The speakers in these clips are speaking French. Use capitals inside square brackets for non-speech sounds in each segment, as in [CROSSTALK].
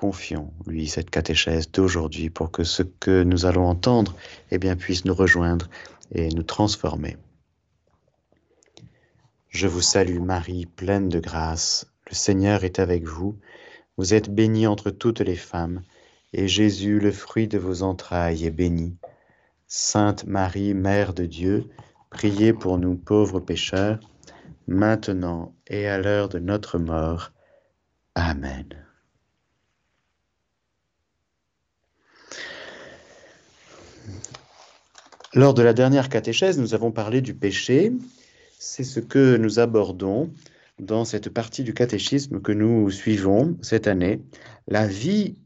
confions lui cette catéchèse d'aujourd'hui pour que ce que nous allons entendre eh puisse nous rejoindre et nous transformer. Je vous salue Marie, pleine de grâce, le Seigneur est avec vous, vous êtes bénie entre toutes les femmes, et Jésus, le fruit de vos entrailles, est béni. Sainte Marie, Mère de Dieu, priez pour nous pauvres pécheurs, maintenant et à l'heure de notre mort. Amen. Lors de la dernière catéchèse, nous avons parlé du péché. C'est ce que nous abordons dans cette partie du catéchisme que nous suivons cette année. La vie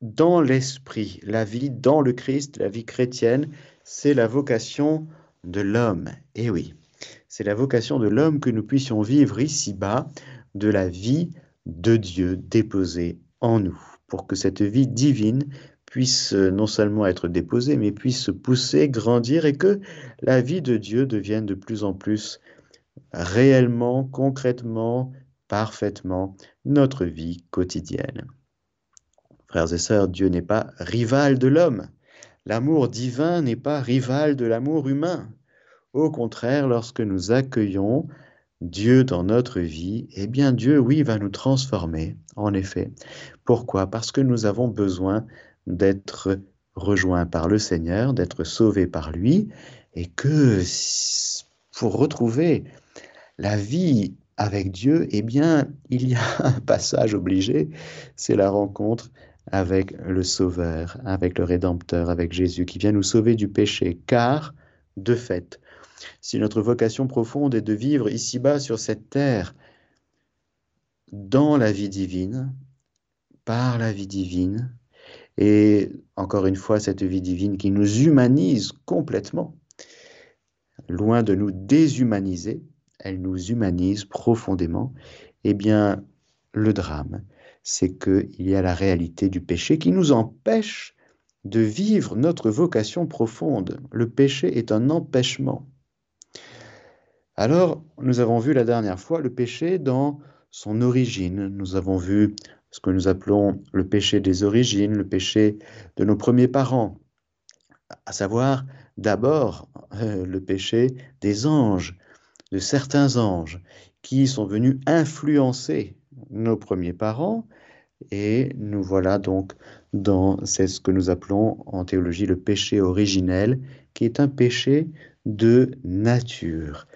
dans l'esprit, la vie dans le Christ, la vie chrétienne, c'est la vocation de l'homme. Eh oui, c'est la vocation de l'homme que nous puissions vivre ici-bas de la vie de Dieu déposée en nous, pour que cette vie divine puisse euh, non seulement être déposé, mais puisse pousser, grandir et que la vie de Dieu devienne de plus en plus réellement, concrètement, parfaitement notre vie quotidienne. Frères et sœurs, Dieu n'est pas rival de l'homme. L'amour divin n'est pas rival de l'amour humain. Au contraire, lorsque nous accueillons Dieu dans notre vie, eh bien Dieu, oui, va nous transformer, en effet. Pourquoi? Parce que nous avons besoin d'être rejoint par le Seigneur, d'être sauvé par lui, et que pour retrouver la vie avec Dieu, eh bien, il y a [LAUGHS] un passage obligé, c'est la rencontre avec le Sauveur, avec le Rédempteur, avec Jésus, qui vient nous sauver du péché, car, de fait, si notre vocation profonde est de vivre ici-bas sur cette terre, dans la vie divine, par la vie divine, et encore une fois, cette vie divine qui nous humanise complètement, loin de nous déshumaniser, elle nous humanise profondément, eh bien, le drame, c'est qu'il y a la réalité du péché qui nous empêche de vivre notre vocation profonde. Le péché est un empêchement. Alors, nous avons vu la dernière fois le péché dans son origine. Nous avons vu ce que nous appelons le péché des origines, le péché de nos premiers parents, à savoir d'abord euh, le péché des anges, de certains anges qui sont venus influencer nos premiers parents et nous voilà donc dans ce que nous appelons en théologie le péché originel, qui est un péché de nature.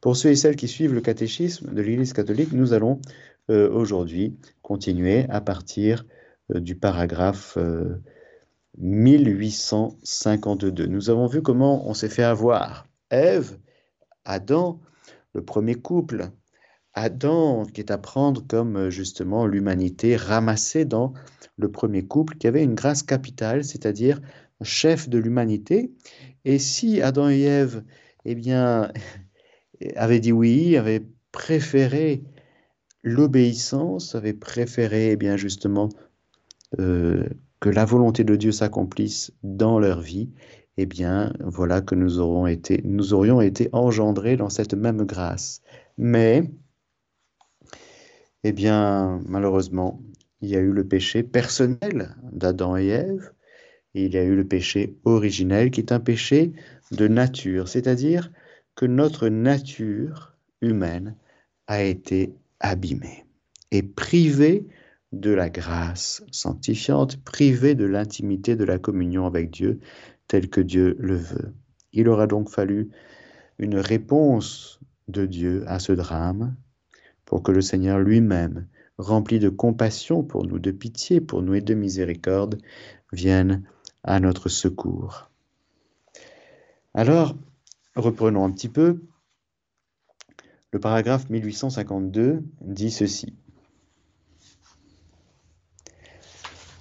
Pour ceux et celles qui suivent le catéchisme de l'Église catholique, nous allons euh, aujourd'hui continuer à partir euh, du paragraphe 1852. Euh, nous avons vu comment on s'est fait avoir. Ève, Adam, le premier couple, Adam qui est à prendre comme justement l'humanité ramassée dans le premier couple qui avait une grâce capitale, c'est-à-dire chef de l'humanité. Et si Adam et Ève, eh bien, [LAUGHS] avaient dit oui, avaient préféré l'obéissance avait préféré eh bien justement euh, que la volonté de Dieu s'accomplisse dans leur vie, eh bien voilà que nous aurons été, nous aurions été engendrés dans cette même grâce. Mais eh bien malheureusement, il y a eu le péché personnel d'Adam et Ève, et il y a eu le péché originel qui est un péché de nature, c'est-à-dire que notre nature humaine a été abîmé et privé de la grâce sanctifiante, privé de l'intimité de la communion avec Dieu tel que Dieu le veut. Il aura donc fallu une réponse de Dieu à ce drame pour que le Seigneur lui-même, rempli de compassion pour nous, de pitié pour nous et de miséricorde, vienne à notre secours. Alors, reprenons un petit peu. Le paragraphe 1852 dit ceci.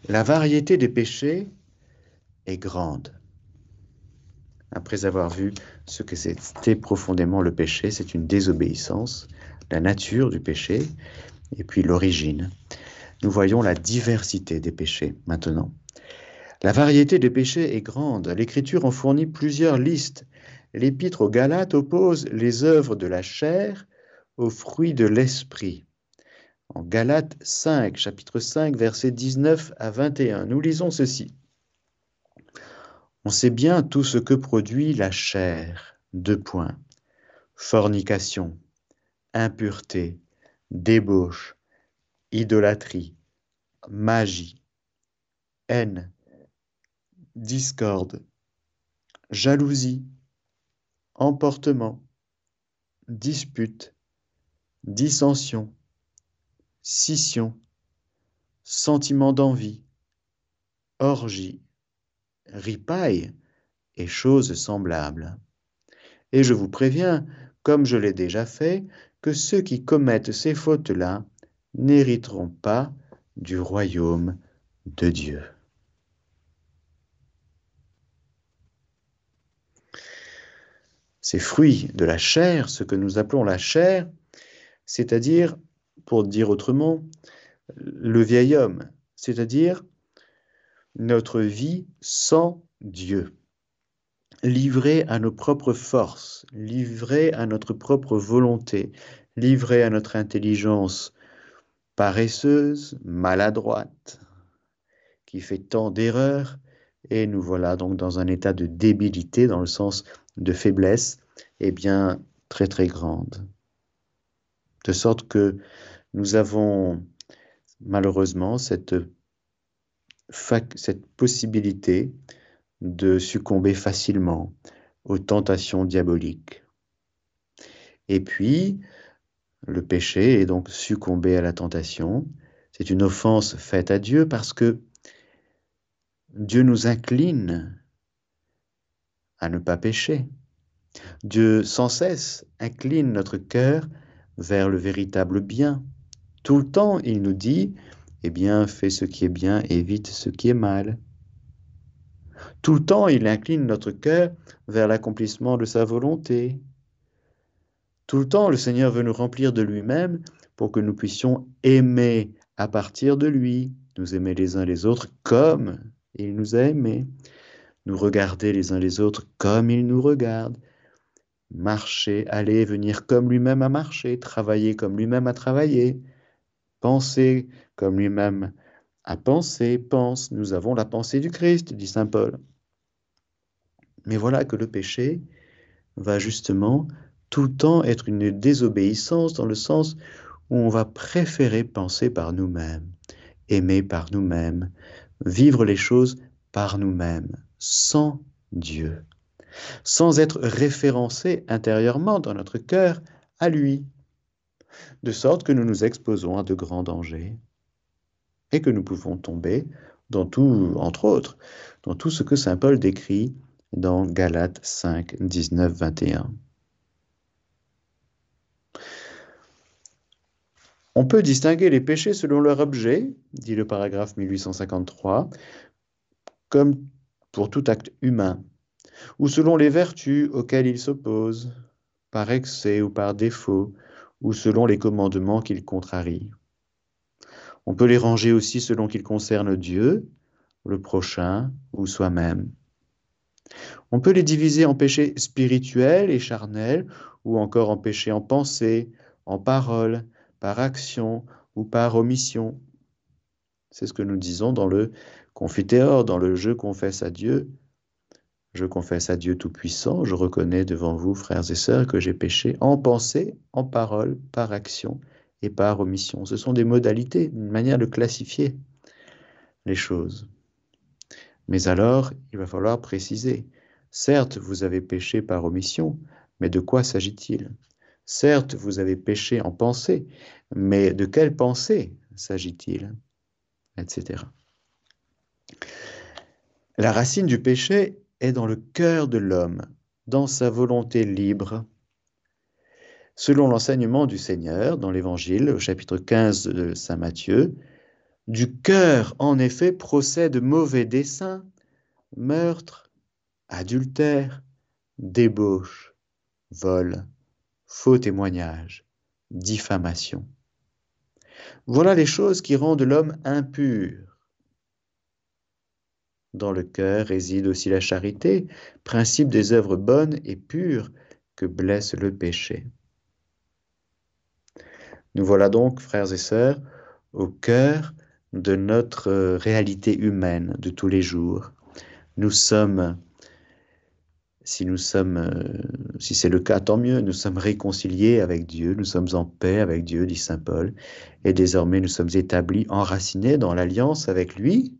La variété des péchés est grande. Après avoir vu ce que c'était profondément le péché, c'est une désobéissance, la nature du péché et puis l'origine. Nous voyons la diversité des péchés maintenant. La variété des péchés est grande. L'Écriture en fournit plusieurs listes l'épître aux Galates oppose les œuvres de la chair aux fruits de l'esprit. en Galates 5, chapitre 5, versets 19 à 21. Nous lisons ceci. On sait bien tout ce que produit la chair. Deux points. Fornication, impureté, débauche, idolâtrie, magie, haine, discorde, jalousie, emportement, dispute, dissension, scission, sentiment d'envie, orgie, ripaille et choses semblables. Et je vous préviens, comme je l'ai déjà fait, que ceux qui commettent ces fautes-là n'hériteront pas du royaume de Dieu. Ces fruits de la chair, ce que nous appelons la chair, c'est-à-dire, pour dire autrement, le vieil homme, c'est-à-dire notre vie sans Dieu, livrée à nos propres forces, livrée à notre propre volonté, livrée à notre intelligence paresseuse, maladroite, qui fait tant d'erreurs, et nous voilà donc dans un état de débilité, dans le sens de faiblesse, et bien très très grande. De sorte que nous avons malheureusement cette, cette possibilité de succomber facilement aux tentations diaboliques. Et puis, le péché est donc succomber à la tentation. C'est une offense faite à Dieu parce que Dieu nous incline à ne pas pécher. Dieu sans cesse incline notre cœur vers le véritable bien. Tout le temps, il nous dit, eh bien, fais ce qui est bien, évite ce qui est mal. Tout le temps, il incline notre cœur vers l'accomplissement de sa volonté. Tout le temps, le Seigneur veut nous remplir de lui-même pour que nous puissions aimer à partir de lui, nous aimer les uns les autres comme il nous a aimés, nous regarder les uns les autres comme il nous regarde, marcher, aller, venir comme lui-même a marché, travailler comme lui-même a travaillé, penser comme lui-même a pensé, pense. Nous avons la pensée du Christ, dit Saint Paul. Mais voilà que le péché va justement tout le temps être une désobéissance dans le sens où on va préférer penser par nous-mêmes, aimer par nous-mêmes, vivre les choses par nous-mêmes, sans Dieu, sans être référencé intérieurement dans notre cœur à lui, de sorte que nous nous exposons à de grands dangers et que nous pouvons tomber dans tout, entre autres, dans tout ce que Saint Paul décrit dans Galates 5, 19, 21. On peut distinguer les péchés selon leur objet, dit le paragraphe 1853, comme pour tout acte humain, ou selon les vertus auxquelles ils s'opposent, par excès ou par défaut, ou selon les commandements qu'ils contrarient. On peut les ranger aussi selon qu'ils concernent Dieu, le prochain ou soi-même. On peut les diviser en péchés spirituels et charnels, ou encore en péchés en pensée, en parole, par action ou par omission. C'est ce que nous disons dans le confiteor, dans le Je confesse à Dieu. Je confesse à Dieu Tout-Puissant, je reconnais devant vous, frères et sœurs, que j'ai péché en pensée, en parole, par action et par omission. Ce sont des modalités, une manière de classifier les choses. Mais alors, il va falloir préciser. Certes, vous avez péché par omission, mais de quoi s'agit-il? Certes, vous avez péché en pensée, mais de quelle pensée s'agit-il? Etc. La racine du péché est dans le cœur de l'homme, dans sa volonté libre. Selon l'enseignement du Seigneur dans l'Évangile, au chapitre 15 de Saint Matthieu, du cœur, en effet, procèdent mauvais desseins, meurtre, adultère, débauche, vol, faux témoignage, diffamation. Voilà les choses qui rendent l'homme impur. Dans le cœur réside aussi la charité, principe des œuvres bonnes et pures que blesse le péché. Nous voilà donc, frères et sœurs, au cœur de notre réalité humaine de tous les jours. Nous sommes, si nous sommes, euh, si c'est le cas, tant mieux, nous sommes réconciliés avec Dieu, nous sommes en paix avec Dieu, dit Saint Paul, et désormais nous sommes établis, enracinés dans l'alliance avec lui.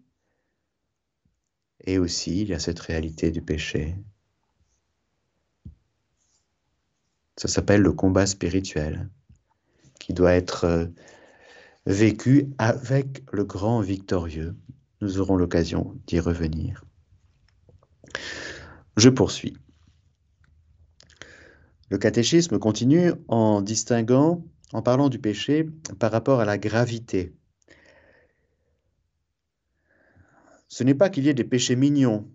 Et aussi, il y a cette réalité du péché. Ça s'appelle le combat spirituel, qui doit être euh, vécu avec le grand victorieux. Nous aurons l'occasion d'y revenir. Je poursuis. Le catéchisme continue en distinguant, en parlant du péché par rapport à la gravité. Ce n'est pas qu'il y ait des péchés mignons.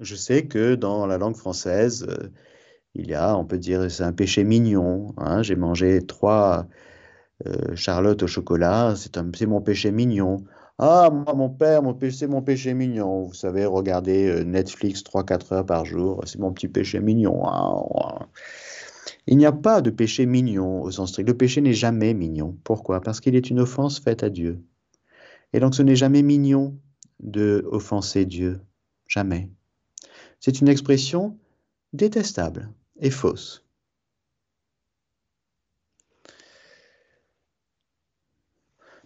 Je sais que dans la langue française, euh, il y a, on peut dire, c'est un péché mignon. Hein. J'ai mangé trois euh, Charlotte au chocolat, c'est mon péché mignon. Ah, moi, mon père, mon c'est mon péché mignon. Vous savez, regarder euh, Netflix 3-4 heures par jour, c'est mon petit péché mignon. Il n'y a pas de péché mignon au sens strict. Le péché n'est jamais mignon. Pourquoi? Parce qu'il est une offense faite à Dieu. Et donc ce n'est jamais mignon de offenser Dieu. Jamais. C'est une expression détestable et fausse.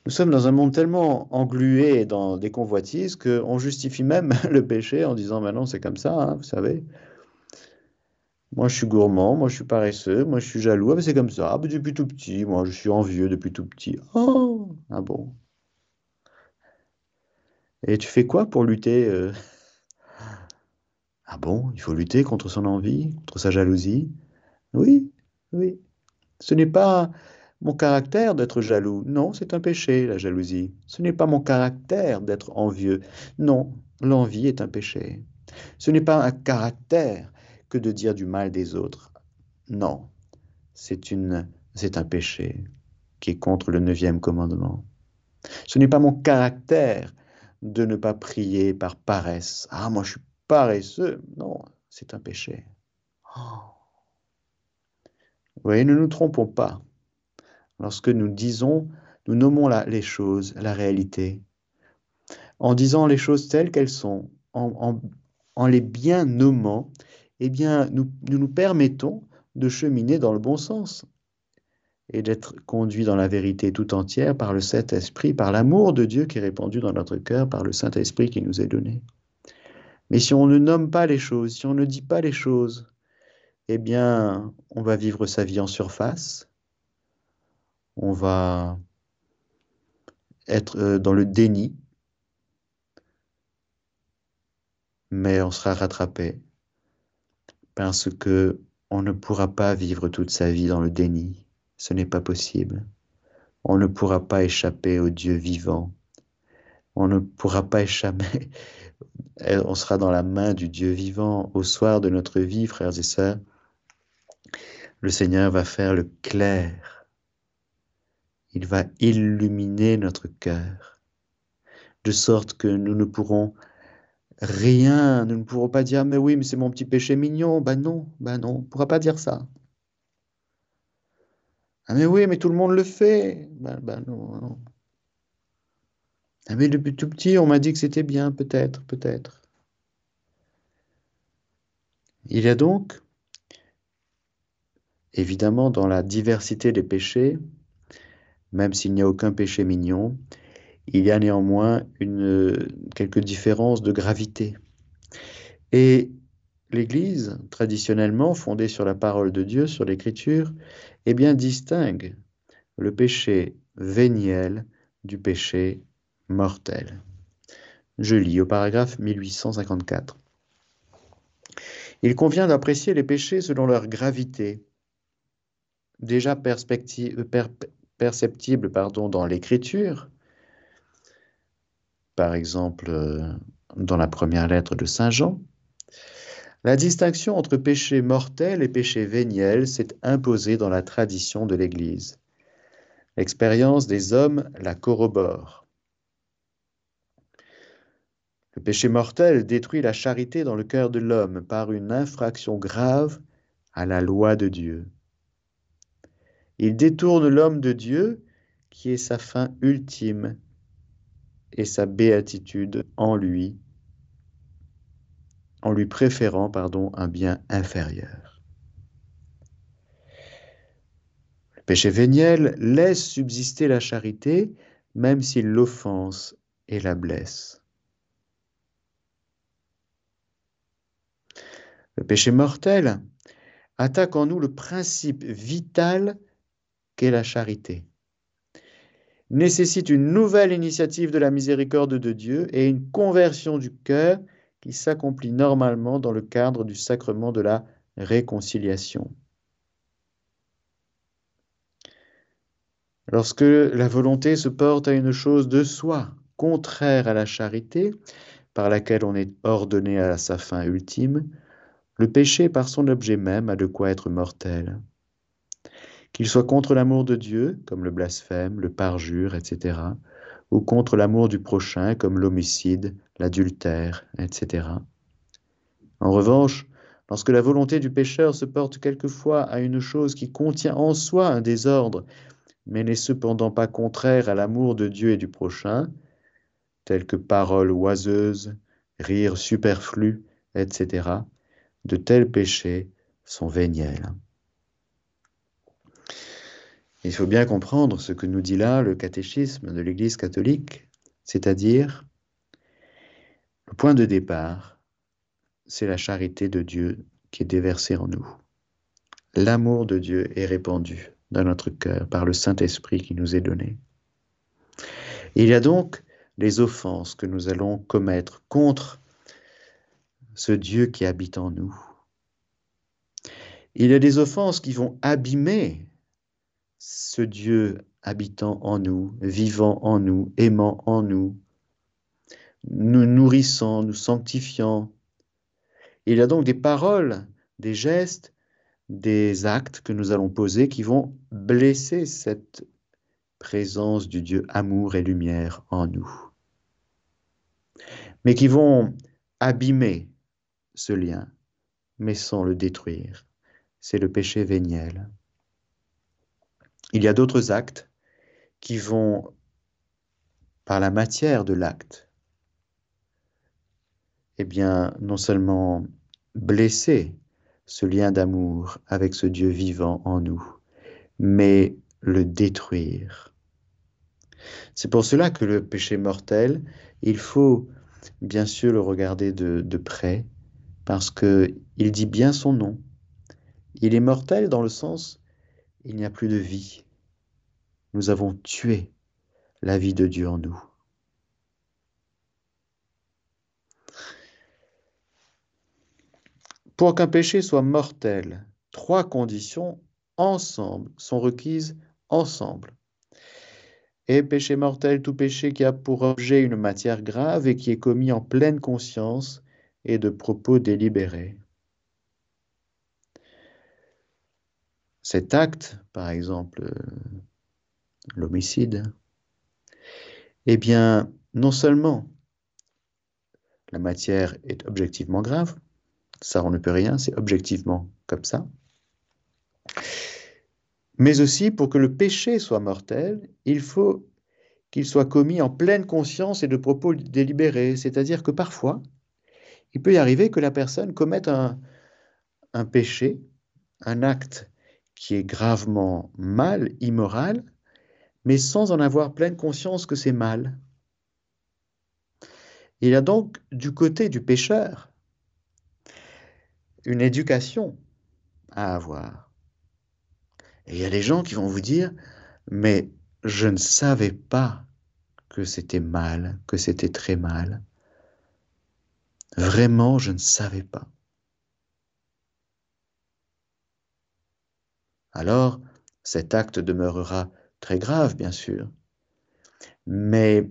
Nous sommes dans un monde tellement englué dans des convoitises qu'on justifie même [LAUGHS] le péché en disant maintenant c'est comme ça, hein, vous savez. Moi je suis gourmand, moi je suis paresseux, moi je suis jaloux, ah, c'est comme ça, ah, depuis tout petit, moi je suis envieux depuis tout petit. Oh, ah bon. Et tu fais quoi pour lutter euh? Ah bon, il faut lutter contre son envie, contre sa jalousie? Oui, oui. Ce n'est pas mon caractère d'être jaloux. Non, c'est un péché, la jalousie. Ce n'est pas mon caractère d'être envieux. Non, l'envie est un péché. Ce n'est pas un caractère que de dire du mal des autres. Non, c'est une, c'est un péché qui est contre le neuvième commandement. Ce n'est pas mon caractère de ne pas prier par paresse. Ah, moi je suis paresseux. Non, c'est un péché. Oh. Vous voyez, ne nous trompons pas lorsque nous disons, nous nommons les choses, la réalité, en disant les choses telles qu'elles sont, en, les bien nommant, eh bien, nous, nous permettons de cheminer dans le bon sens et d'être conduits dans la vérité tout entière par le Saint-Esprit, par l'amour de Dieu qui est répandu dans notre cœur, par le Saint-Esprit qui nous est donné. Mais si on ne nomme pas les choses, si on ne dit pas les choses, eh bien, on va vivre sa vie en surface, on va être euh, dans le déni, mais on sera rattrapé parce que on ne pourra pas vivre toute sa vie dans le déni. Ce n'est pas possible. On ne pourra pas échapper au Dieu vivant. On ne pourra pas échapper. [LAUGHS] On sera dans la main du Dieu vivant au soir de notre vie, frères et sœurs. Le Seigneur va faire le clair il va illuminer notre cœur, de sorte que nous ne pourrons rien, nous ne pourrons pas dire, mais oui, mais c'est mon petit péché mignon. Ben non, ben non, on ne pourra pas dire ça. Ah mais oui, mais tout le monde le fait. Ben, non, non. Ah mais depuis tout petit, on m'a dit que c'était bien, peut-être, peut-être. Il y a donc, évidemment, dans la diversité des péchés, même s'il n'y a aucun péché mignon, il y a néanmoins une, quelques différences de gravité. Et l'Église, traditionnellement fondée sur la parole de Dieu, sur l'Écriture, eh bien distingue le péché véniel du péché mortel. Je lis au paragraphe 1854. Il convient d'apprécier les péchés selon leur gravité, déjà perspective, perceptible pardon, dans l'écriture, par exemple euh, dans la première lettre de Saint Jean, la distinction entre péché mortel et péché véniel s'est imposée dans la tradition de l'Église. L'expérience des hommes la corrobore. Le péché mortel détruit la charité dans le cœur de l'homme par une infraction grave à la loi de Dieu. Il détourne l'homme de Dieu qui est sa fin ultime et sa béatitude en lui, en lui préférant pardon, un bien inférieur. Le péché véniel laisse subsister la charité même s'il l'offense et la blesse. Le péché mortel attaque en nous le principe vital qu'est la charité, nécessite une nouvelle initiative de la miséricorde de Dieu et une conversion du cœur qui s'accomplit normalement dans le cadre du sacrement de la réconciliation. Lorsque la volonté se porte à une chose de soi, contraire à la charité, par laquelle on est ordonné à sa fin ultime, le péché, par son objet même, a de quoi être mortel. Qu'il soit contre l'amour de Dieu, comme le blasphème, le parjure, etc., ou contre l'amour du prochain, comme l'homicide, l'adultère, etc. En revanche, lorsque la volonté du pécheur se porte quelquefois à une chose qui contient en soi un désordre, mais n'est cependant pas contraire à l'amour de Dieu et du prochain, telles que paroles oiseuses, rires superflus, etc., de tels péchés sont véniels. Il faut bien comprendre ce que nous dit là le catéchisme de l'Église catholique, c'est-à-dire le point de départ, c'est la charité de Dieu qui est déversée en nous. L'amour de Dieu est répandu dans notre cœur par le Saint-Esprit qui nous est donné. Il y a donc les offenses que nous allons commettre contre ce Dieu qui habite en nous. Il y a des offenses qui vont abîmer ce Dieu habitant en nous, vivant en nous, aimant en nous, nous nourrissant, nous sanctifiant. Il y a donc des paroles, des gestes, des actes que nous allons poser qui vont blesser cette présence du Dieu amour et lumière en nous, mais qui vont abîmer ce lien, mais sans le détruire. C'est le péché véniel. Il y a d'autres actes qui vont, par la matière de l'acte, eh bien, non seulement blesser ce lien d'amour avec ce Dieu vivant en nous, mais le détruire. C'est pour cela que le péché mortel, il faut bien sûr le regarder de, de près, parce qu'il dit bien son nom. Il est mortel dans le sens, il n'y a plus de vie. Nous avons tué la vie de Dieu en nous. Pour qu'un péché soit mortel, trois conditions ensemble sont requises ensemble. Et péché mortel, tout péché qui a pour objet une matière grave et qui est commis en pleine conscience et de propos délibérés. Cet acte, par exemple, euh, l'homicide, eh bien, non seulement la matière est objectivement grave, ça on ne peut rien, c'est objectivement comme ça, mais aussi pour que le péché soit mortel, il faut qu'il soit commis en pleine conscience et de propos délibérés, c'est-à-dire que parfois, il peut y arriver que la personne commette un, péché, un acte qui est gravement mal, immoral, mais sans en avoir pleine conscience que c'est mal. Il y a donc du côté du pécheur une éducation à avoir. Et il y a des gens qui vont vous dire, mais je ne savais pas que c'était mal, que c'était très mal. Vraiment, je ne savais pas. Alors, cet acte demeurera très grave, bien sûr. Mais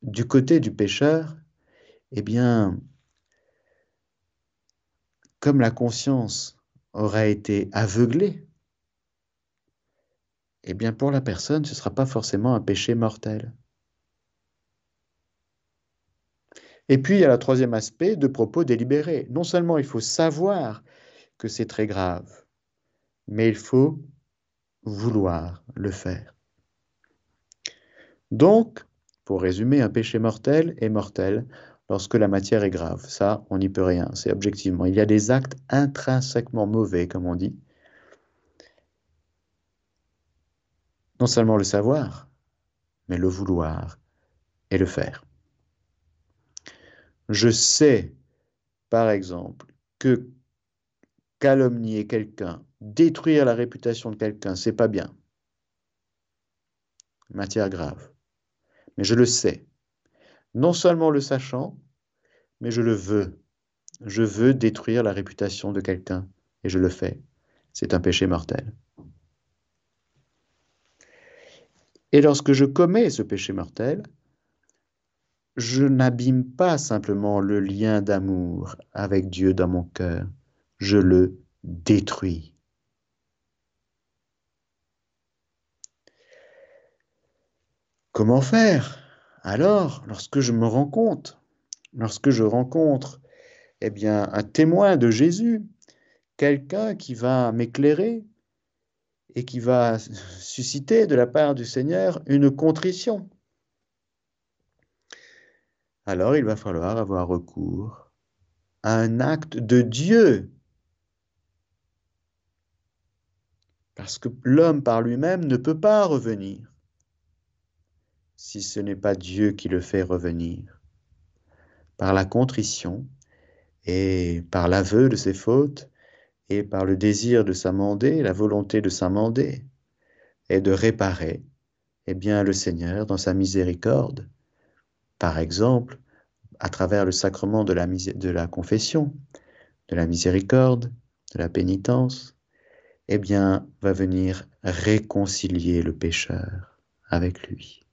du côté du pécheur, eh bien, comme la conscience aura été aveuglée, eh bien pour la personne, ce ne sera pas forcément un péché mortel. Et puis, il y a le troisième aspect de propos délibérés. Non seulement il faut savoir que c'est très grave, mais il faut vouloir le faire. Donc, pour résumer, un péché mortel est mortel lorsque la matière est grave. Ça, on n'y peut rien, c'est objectivement. Il y a des actes intrinsèquement mauvais, comme on dit. Non seulement le savoir, mais le vouloir et le faire. Je sais, par exemple, que calomnier quelqu'un, détruire la réputation de quelqu'un, c'est pas bien. Matière grave. Mais je le sais. Non seulement le sachant, mais je le veux. Je veux détruire la réputation de quelqu'un et je le fais. C'est un péché mortel. Et lorsque je commets ce péché mortel, je n'abîme pas simplement le lien d'amour avec Dieu dans mon cœur, je le détruis. Comment faire alors lorsque je me rends compte, lorsque je rencontre eh bien un témoin de Jésus, quelqu'un qui va m'éclairer et qui va susciter de la part du Seigneur une contrition? Alors il va falloir avoir recours à un acte de Dieu. Parce que l'homme par lui-même ne peut pas revenir si ce n'est pas Dieu qui le fait revenir. Par la contrition et par l'aveu de ses fautes et par le désir de s'amender, la volonté de s'amender et de réparer, eh bien le Seigneur, dans sa miséricorde, par exemple, à travers le sacrement de la, de la confession, de la miséricorde, de la pénitence, eh bien, va venir réconcilier le pécheur avec lui.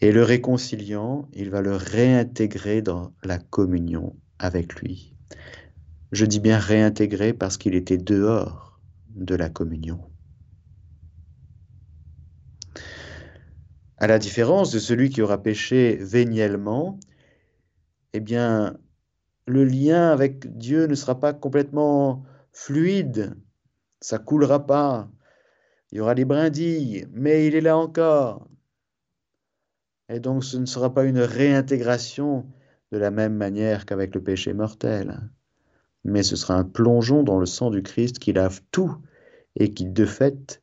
Et le réconciliant, il va le réintégrer dans la communion avec lui. Je dis bien réintégrer parce qu'il était dehors de la communion. À la différence de celui qui aura péché véniellement, eh bien, le lien avec Dieu ne sera pas complètement fluide, ça coulera pas. Il y aura des brindilles, mais il est là encore. Et donc ce ne sera pas une réintégration de la même manière qu'avec le péché mortel, mais ce sera un plongeon dans le sang du Christ qui lave tout et qui de fait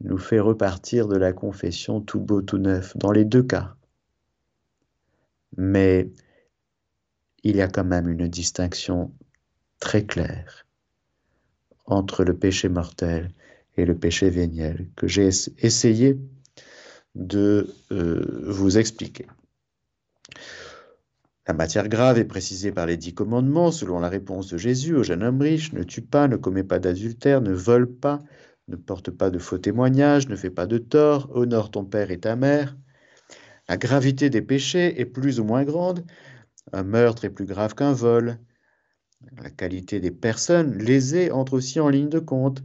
nous fait repartir de la confession tout beau, tout neuf, dans les deux cas. Mais il y a quand même une distinction très claire entre le péché mortel et le péché véniel que j'ai essayé de euh, vous expliquer. La matière grave est précisée par les dix commandements selon la réponse de Jésus au jeune homme riche, ne tue pas, ne commets pas d'adultère, ne vole pas, ne porte pas de faux témoignages, ne fais pas de tort, honore ton père et ta mère. La gravité des péchés est plus ou moins grande. Un meurtre est plus grave qu'un vol. La qualité des personnes lésées entre aussi en ligne de compte.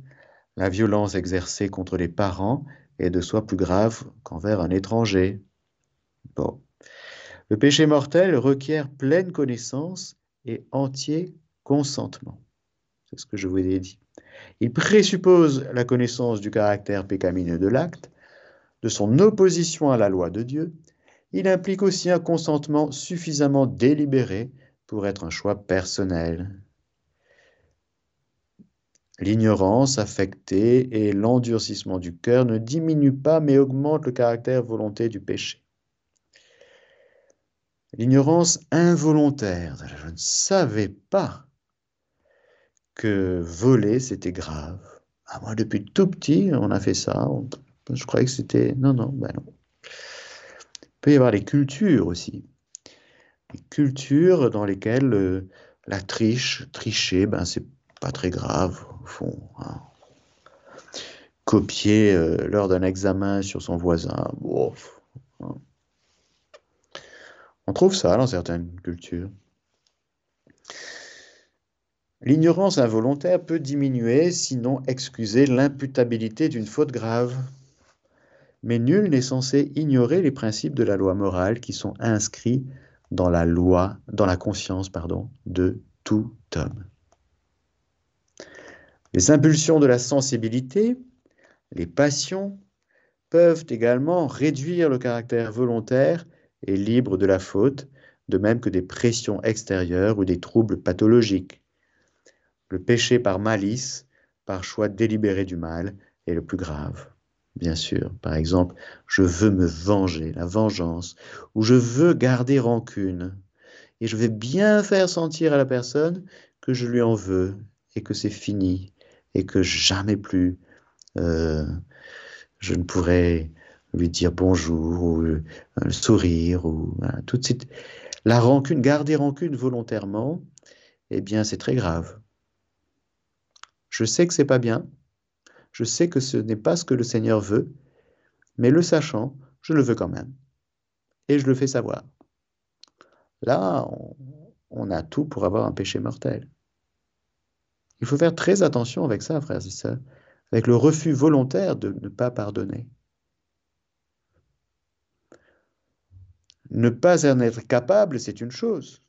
La violence exercée contre les parents est de soi plus grave qu'envers un étranger. Bon. Le péché mortel requiert pleine connaissance et entier consentement. C'est ce que je vous ai dit. Il présuppose la connaissance du caractère pécamineux de l'acte, de son opposition à la loi de Dieu. Il implique aussi un consentement suffisamment délibéré pour être un choix personnel. L'ignorance affectée et l'endurcissement du cœur ne diminuent pas mais augmentent le caractère volonté du péché. L'ignorance involontaire, je ne savais pas que voler, c'était grave. Ah, moi, depuis tout petit, on a fait ça. Je croyais que c'était... Non, non, ben non. Il peut y avoir les cultures aussi. Cultures dans lesquelles euh, la triche, tricher, ben c'est pas très grave, au fond. Hein. Copier euh, lors d'un examen sur son voisin, hein. On trouve ça dans certaines cultures. L'ignorance involontaire peut diminuer, sinon excuser l'imputabilité d'une faute grave. Mais nul n'est censé ignorer les principes de la loi morale qui sont inscrits dans la loi, dans la conscience, de tout homme. Les impulsions de la sensibilité, les passions, peuvent également réduire le caractère volontaire et libre de la faute, de même que des pressions extérieures ou des troubles pathologiques. Le péché par malice, par choix délibéré du mal, est le plus grave. Bien sûr, par exemple, je veux me venger, la vengeance, ou je veux garder rancune, et je vais bien faire sentir à la personne que je lui en veux et que c'est fini et que jamais plus euh, je ne pourrai lui dire bonjour ou sourire ou tout de suite. La rancune, garder rancune volontairement, eh bien c'est très grave. Je sais que c'est pas bien, je sais que ce n'est pas ce que le Seigneur veut, mais le sachant, je le veux quand même. Et je le fais savoir. Là, on, a tout pour avoir un péché mortel. Il faut faire très attention avec ça, frères et sœurs, avec le refus volontaire de ne pas pardonner. Ne pas en être capable, c'est une chose.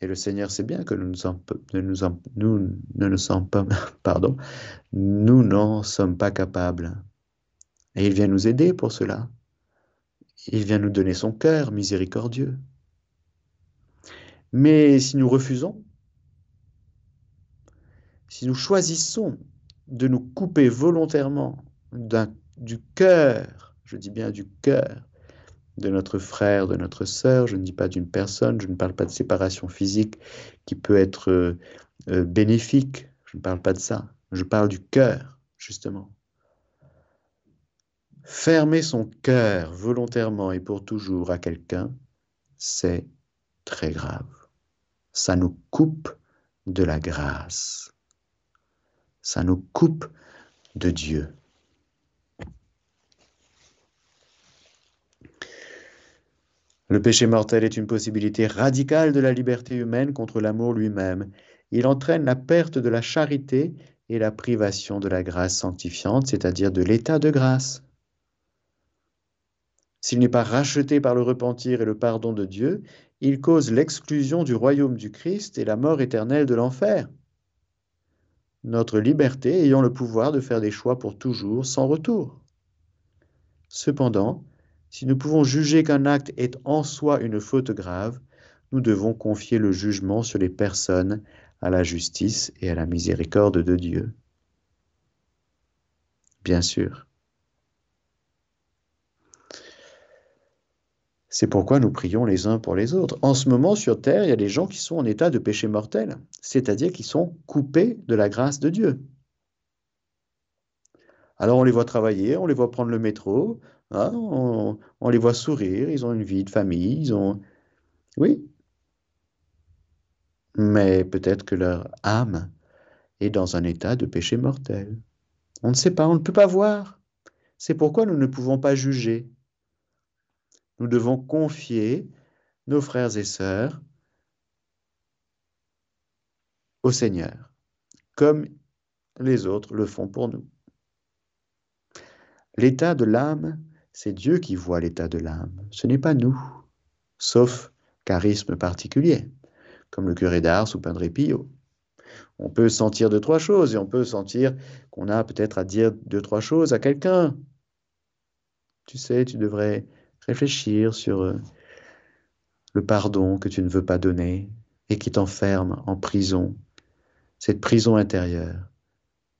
Et le Seigneur sait bien que nous, ne sommes pas, nous n'en sommes pas capables. Et il vient nous aider pour cela. Il vient nous donner son cœur miséricordieux. Mais si nous refusons, si nous choisissons de nous couper volontairement du cœur, je dis bien du cœur, de notre frère, de notre sœur, je ne dis pas d'une personne, je ne parle pas de séparation physique qui peut être euh, euh, bénéfique, je ne parle pas de ça, je parle du cœur, justement. Fermer son cœur volontairement et pour toujours à quelqu'un, c'est très grave. Ça nous coupe de la grâce. Ça nous coupe de Dieu. Le péché mortel est une possibilité radicale de la liberté humaine contre l'amour lui-même. Il entraîne la perte de la charité et la privation de la grâce sanctifiante, c'est-à-dire de l'état de grâce. S'il n'est pas racheté par le repentir et le pardon de Dieu, il cause l'exclusion du royaume du Christ et la mort éternelle de l'enfer. Notre liberté ayant le pouvoir de faire des choix pour toujours, sans retour. Cependant, si nous pouvons juger qu'un acte est en soi une faute grave, nous devons confier le jugement sur les personnes à la justice et à la miséricorde de Dieu. Bien sûr. C'est pourquoi nous prions les uns pour les autres. En ce moment, sur Terre, il y a des gens qui sont en état de péché mortel, c'est-à-dire qui sont coupés de la grâce de Dieu. Alors on les voit travailler, on les voit prendre le métro, Hein, on, les voit sourire, ils ont une vie de famille, ils ont... Oui. Mais peut-être que leur âme est dans un état de péché mortel. On ne sait pas, on ne peut pas voir. C'est pourquoi nous ne pouvons pas juger. Nous devons confier nos frères et sœurs au Seigneur, comme les autres le font pour nous. L'état de l'âme c'est Dieu qui voit l'état de l'âme, ce n'est pas nous, sauf charisme particulier, comme le curé d'Ars ou Padre Pio. On peut sentir deux, trois choses et on peut sentir qu'on a peut-être à dire deux, trois choses à quelqu'un. Tu sais, tu devrais réfléchir sur euh, le pardon que tu ne veux pas donner et qui t'enferme en prison. Cette prison intérieure,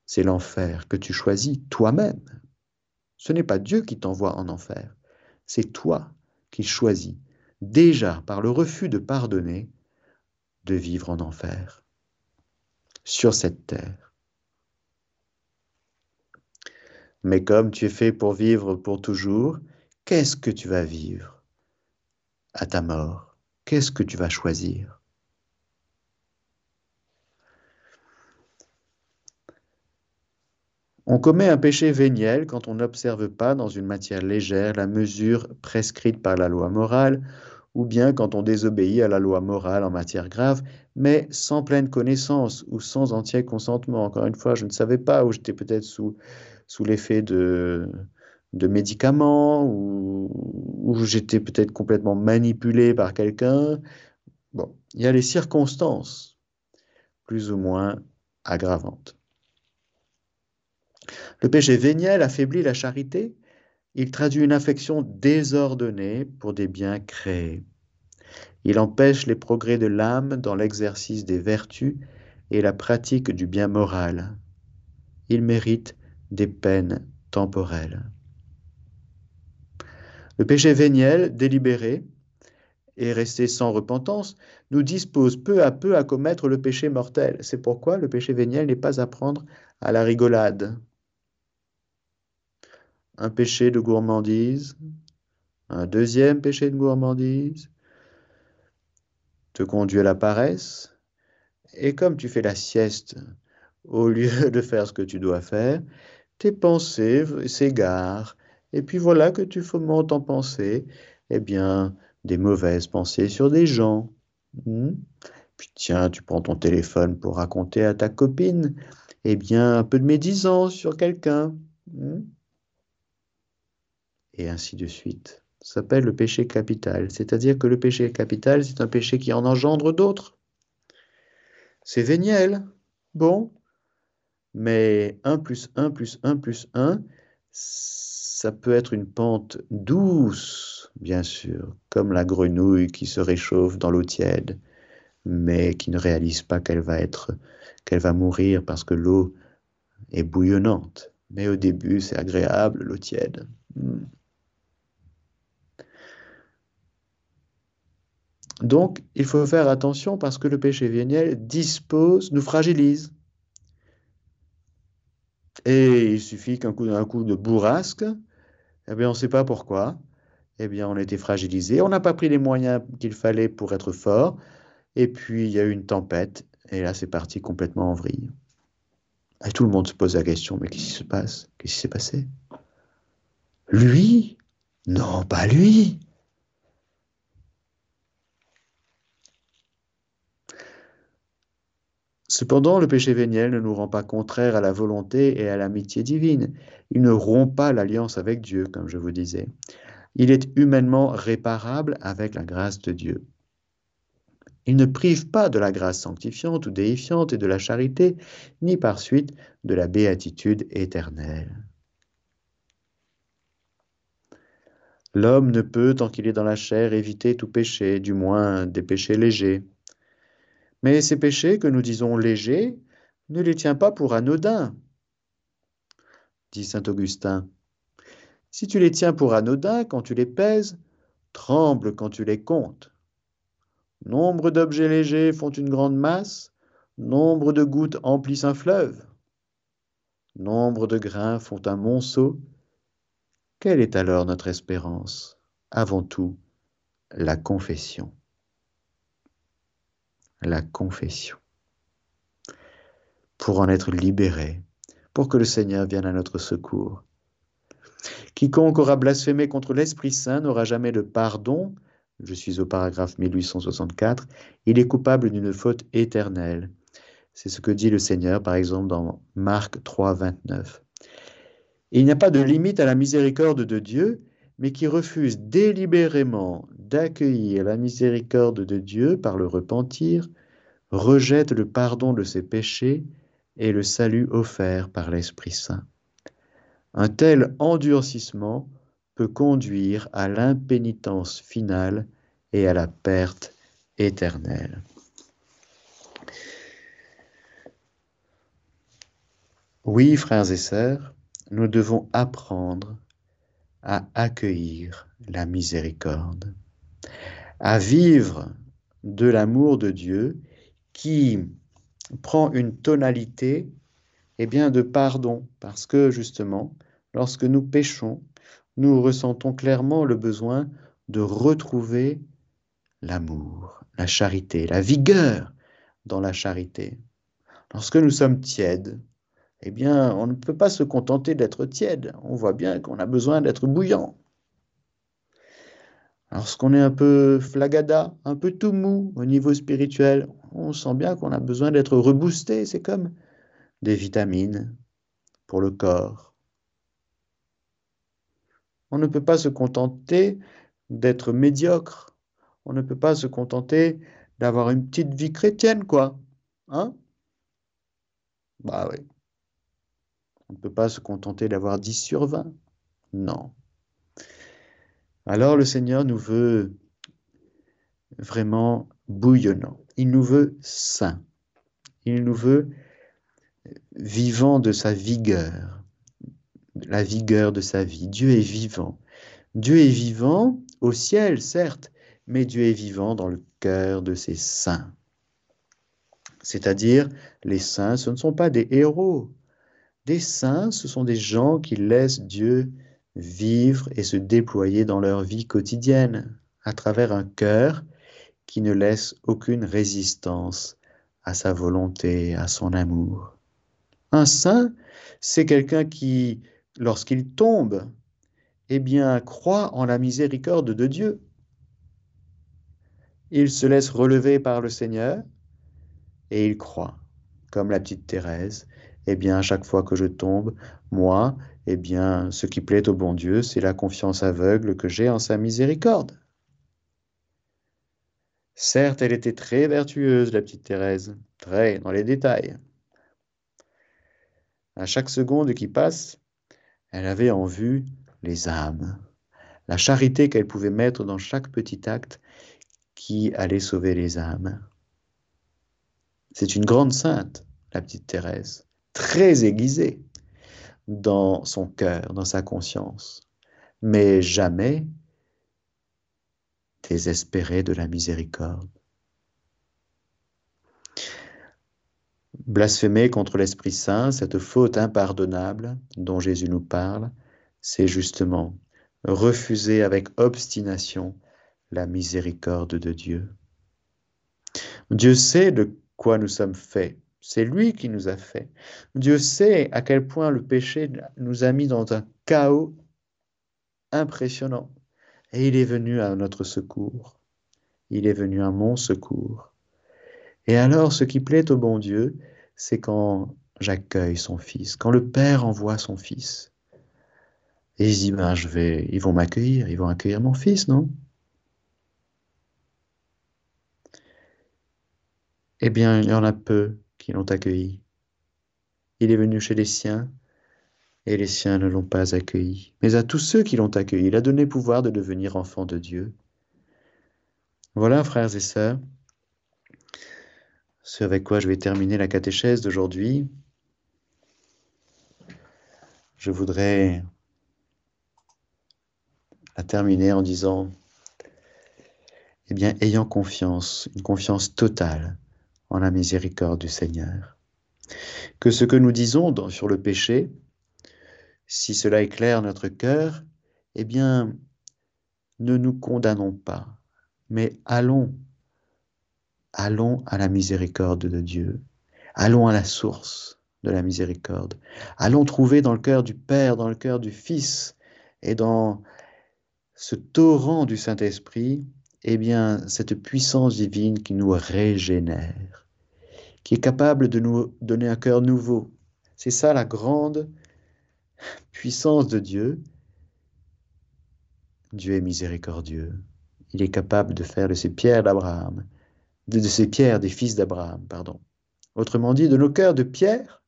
c'est l'enfer que tu choisis toi-même. Ce n'est pas Dieu qui t'envoie en enfer, c'est toi qui choisis, déjà par le refus de pardonner, de vivre en enfer, sur cette terre. Mais comme tu es fait pour vivre pour toujours, qu'est-ce que tu vas vivre à ta mort? Qu'est-ce que tu vas choisir? On commet un péché véniel quand on n'observe pas dans une matière légère la mesure prescrite par la loi morale, ou bien quand on désobéit à la loi morale en matière grave, mais sans pleine connaissance ou sans entier consentement. Encore une fois, je ne savais pas, ou j'étais peut-être sous, l'effet de, de médicaments, ou, ou j'étais peut-être complètement manipulé par quelqu'un. Bon, il y a les circonstances plus ou moins aggravantes. Le péché véniel affaiblit la charité. Il traduit une affection désordonnée pour des biens créés. Il empêche les progrès de l'âme dans l'exercice des vertus et la pratique du bien moral. Il mérite des peines temporelles. Le péché véniel, délibéré, et resté sans repentance, nous dispose peu à peu à commettre le péché mortel. C'est pourquoi le péché véniel n'est pas à prendre à la rigolade. Un péché de gourmandise, un deuxième péché de gourmandise, te conduit à la paresse, et comme tu fais la sieste au lieu [LAUGHS] de faire ce que tu dois faire, tes pensées s'égarent, et puis voilà que tu fomentes en pensée, eh bien, des mauvaises pensées sur des gens. Hmm? Puis tiens, tu prends ton téléphone pour raconter à ta copine, eh bien, un peu de médisance sur quelqu'un. Hmm? Et ainsi de suite. Ça s'appelle le péché capital. C'est-à-dire que le péché capital, c'est un péché qui en engendre d'autres. C'est véniel. Bon. Mais 1 plus 1 plus 1 plus 1, ça peut être une pente douce, bien sûr, comme la grenouille qui se réchauffe dans l'eau tiède, mais qui ne réalise pas qu'elle va mourir parce que l'eau est bouillonnante. Mais au début, c'est agréable, l'eau tiède. Hmm. Donc, il faut faire attention parce que le péché véniel dispose, nous fragilise. Et il suffit qu'un coup, coup de bourrasque, eh bien, on ne sait pas pourquoi. Eh bien, on a été fragilisé. On n'a pas pris les moyens qu'il fallait pour être fort. Et puis, il y a eu une tempête. Et là, c'est parti complètement en vrille. Et tout le monde se pose la question, mais qu'est-ce qui se passe? Qu'est-ce qui s'est passé? Lui? Non, pas lui. Cependant, le péché véniel ne nous rend pas contraire à la volonté et à l'amitié divine. Il ne rompt pas l'alliance avec Dieu, comme je vous disais. Il est humainement réparable avec la grâce de Dieu. Il ne prive pas de la grâce sanctifiante ou déifiante et de la charité, ni par suite de la béatitude éternelle. L'homme ne peut, tant qu'il est dans la chair, éviter tout péché, du moins des péchés légers. Mais ces péchés que nous disons légers, ne les tiens pas pour anodins, dit saint Augustin. Si tu les tiens pour anodins quand tu les pèses, tremble quand tu les comptes. Nombre d'objets légers font une grande masse, nombre de gouttes emplissent un fleuve, nombre de grains font un monceau. Quelle est alors notre espérance? Avant tout, la confession la confession, pour en être libéré, pour que le Seigneur vienne à notre secours. Quiconque aura blasphémé contre l'Esprit Saint n'aura jamais de pardon. Je suis au paragraphe 1864. Il est coupable d'une faute éternelle. C'est ce que dit le Seigneur, par exemple, dans Marc 3, 29. il n'y a pas de limite à la miséricorde de Dieu, mais qui refuse délibérément d'accueillir la miséricorde de Dieu par le repentir, rejette le pardon de ses péchés et le salut offert par l'Esprit Saint. Un tel endurcissement peut conduire à l'impénitence finale et à la perte éternelle. Oui, frères et sœurs, nous devons apprendre à accueillir la miséricorde, à vivre de l'amour de Dieu qui prend une tonalité eh bien, de pardon, parce que justement, lorsque nous péchons, nous ressentons clairement le besoin de retrouver l'amour, la charité, la vigueur dans la charité. Lorsque nous sommes tièdes, eh bien, on ne peut pas se contenter d'être tiède. On voit bien qu'on a besoin d'être bouillant. Lorsqu'on est un peu flagada, un peu tout mou au niveau spirituel, on sent bien qu'on a besoin d'être reboosté. C'est comme des vitamines pour le corps. On ne peut pas se contenter d'être médiocre. On ne peut pas se contenter d'avoir une petite vie chrétienne, quoi. Hein? Bah oui. On ne peut pas se contenter d'avoir 10 sur 20. Non. Alors le Seigneur nous veut vraiment bouillonnant. Il nous veut saints. Il nous veut vivant de sa vigueur, la vigueur de sa vie. Dieu est vivant. Dieu est vivant au ciel, certes, mais Dieu est vivant dans le cœur de ses saints. C'est-à-dire, les saints, ce ne sont pas des héros. Des saints, ce sont des gens qui laissent Dieu vivre et se déployer dans leur vie quotidienne à travers un cœur qui ne laisse aucune résistance à sa volonté, à son amour. Un saint, c'est quelqu'un qui, lorsqu'il tombe, eh bien, croit en la miséricorde de Dieu. Il se laisse relever par le Seigneur et il croit, comme la petite Thérèse. Eh bien, à chaque fois que je tombe, moi, eh bien, ce qui plaît au bon Dieu, c'est la confiance aveugle que j'ai en sa miséricorde. Certes, elle était très vertueuse, la petite Thérèse, très dans les détails. À chaque seconde qui passe, elle avait en vue les âmes, la charité qu'elle pouvait mettre dans chaque petit acte qui allait sauver les âmes. C'est une grande sainte, la petite Thérèse, très aiguisée dans son cœur, dans sa conscience, mais jamais désespérée de la miséricorde. Blasphémer contre l'Esprit Saint, cette faute impardonnable dont Jésus nous parle, c'est justement refuser avec obstination la miséricorde de Dieu. Dieu sait de quoi nous sommes faits. C'est lui qui nous a fait. Dieu sait à quel point le péché nous a mis dans un chaos impressionnant. Et il est venu à notre secours. Il est venu à mon secours. Et alors, ce qui plaît au bon Dieu, c'est quand j'accueille son fils, quand le Père envoie son fils. Et il dit, ben, ils vont m'accueillir, ils vont accueillir mon fils, non? Eh bien, il y en a peu qui l'ont accueilli. Il est venu chez les siens, et les siens ne l'ont pas accueilli. Mais à tous ceux qui l'ont accueilli, il a donné pouvoir de devenir enfant de Dieu. Voilà, frères et sœurs, ce avec quoi je vais terminer la catéchèse d'aujourd'hui. Je voudrais la terminer en disant, eh bien, ayant confiance, une confiance totale en la miséricorde du Seigneur. Que ce que nous disons sur le péché, si cela éclaire notre cœur, eh bien, ne nous condamnons pas, mais allons, allons à la miséricorde de Dieu, allons à la source de la miséricorde, allons trouver dans le cœur du Père, dans le cœur du Fils et dans ce torrent du Saint-Esprit, eh bien, cette puissance divine qui nous régénère, qui est capable de nous donner un cœur nouveau. C'est ça la grande puissance de Dieu. Dieu est miséricordieux. Il est capable de faire de ces pierres d'Abraham, de, de ces pierres des fils d'Abraham, pardon. Autrement dit, de nos cœurs de pierre,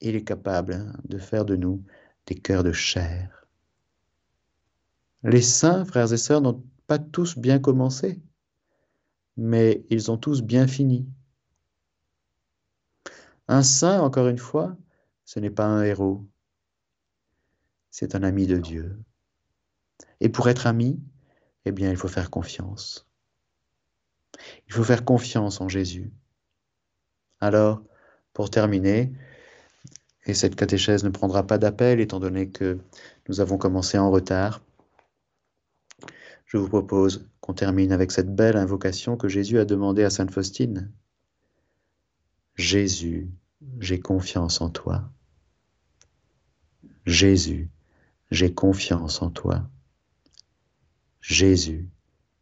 il est capable hein, de faire de nous des cœurs de chair. Les saints, frères et sœurs, n'ont pas tous bien commencé, mais ils ont tous bien fini. Un saint, encore une fois, ce n'est pas un héros, c'est un ami de Dieu. Et pour être ami, eh bien, il faut faire confiance. Il faut faire confiance en Jésus. Alors, pour terminer, et cette catéchèse ne prendra pas d'appel étant donné que nous avons commencé en retard, je vous propose qu'on termine avec cette belle invocation que Jésus a demandée à Sainte Faustine. Jésus, j'ai confiance en toi. Jésus, j'ai confiance en toi. Jésus,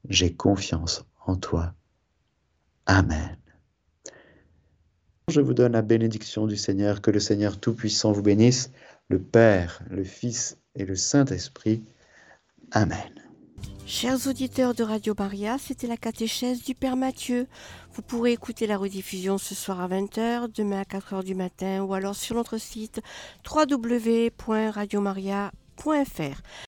j'ai confiance en toi. Amen. Je vous donne la bénédiction du Seigneur, que le Seigneur Tout-Puissant vous bénisse, le Père, le Fils et le Saint-Esprit. Amen. Chers auditeurs de Radio Maria, c'était la catéchèse du Père Mathieu. Vous pourrez écouter la rediffusion ce soir à 20h, demain à 4h du matin ou alors sur notre site www.radiomaria.fr.